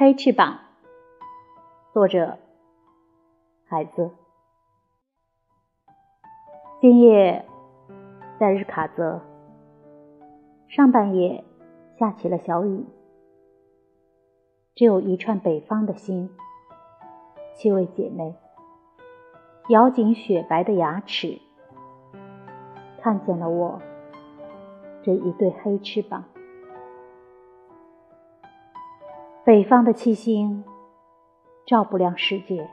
黑翅膀，作者孩子。今夜在日喀则，上半夜下起了小雨，只有一串北方的心，七位姐妹咬紧雪白的牙齿，看见了我这一对黑翅膀。北方的七星照不亮世界，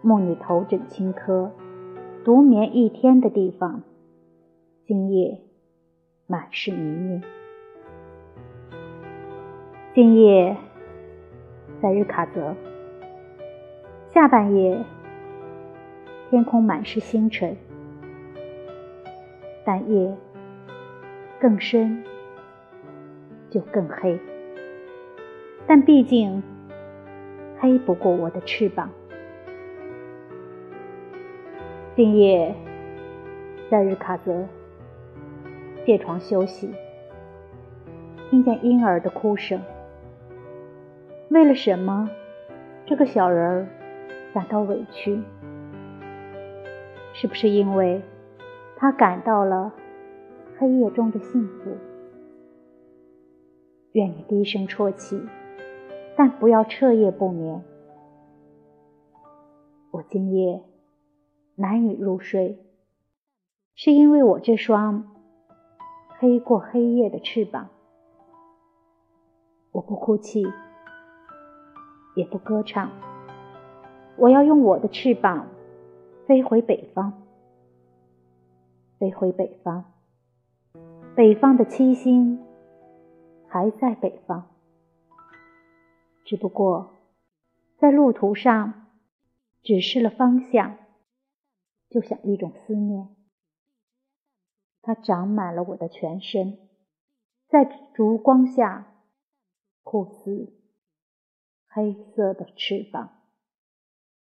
梦女头枕青稞，独眠一天的地方，今夜满是泥泞。今夜在日喀则，下半夜天空满是星辰，但夜更深就更黑。但毕竟黑不过我的翅膀。今夜在日喀则借床休息，听见婴儿的哭声。为了什么，这个小人儿感到委屈？是不是因为他感到了黑夜中的幸福？愿你低声啜泣。但不要彻夜不眠。我今夜难以入睡，是因为我这双黑过黑夜的翅膀。我不哭泣，也不歌唱，我要用我的翅膀飞回北方，飞回北方。北方的七星还在北方。只不过，在路途上指示了方向，就像一种思念，它长满了我的全身，在烛光下，酷似黑色的翅膀。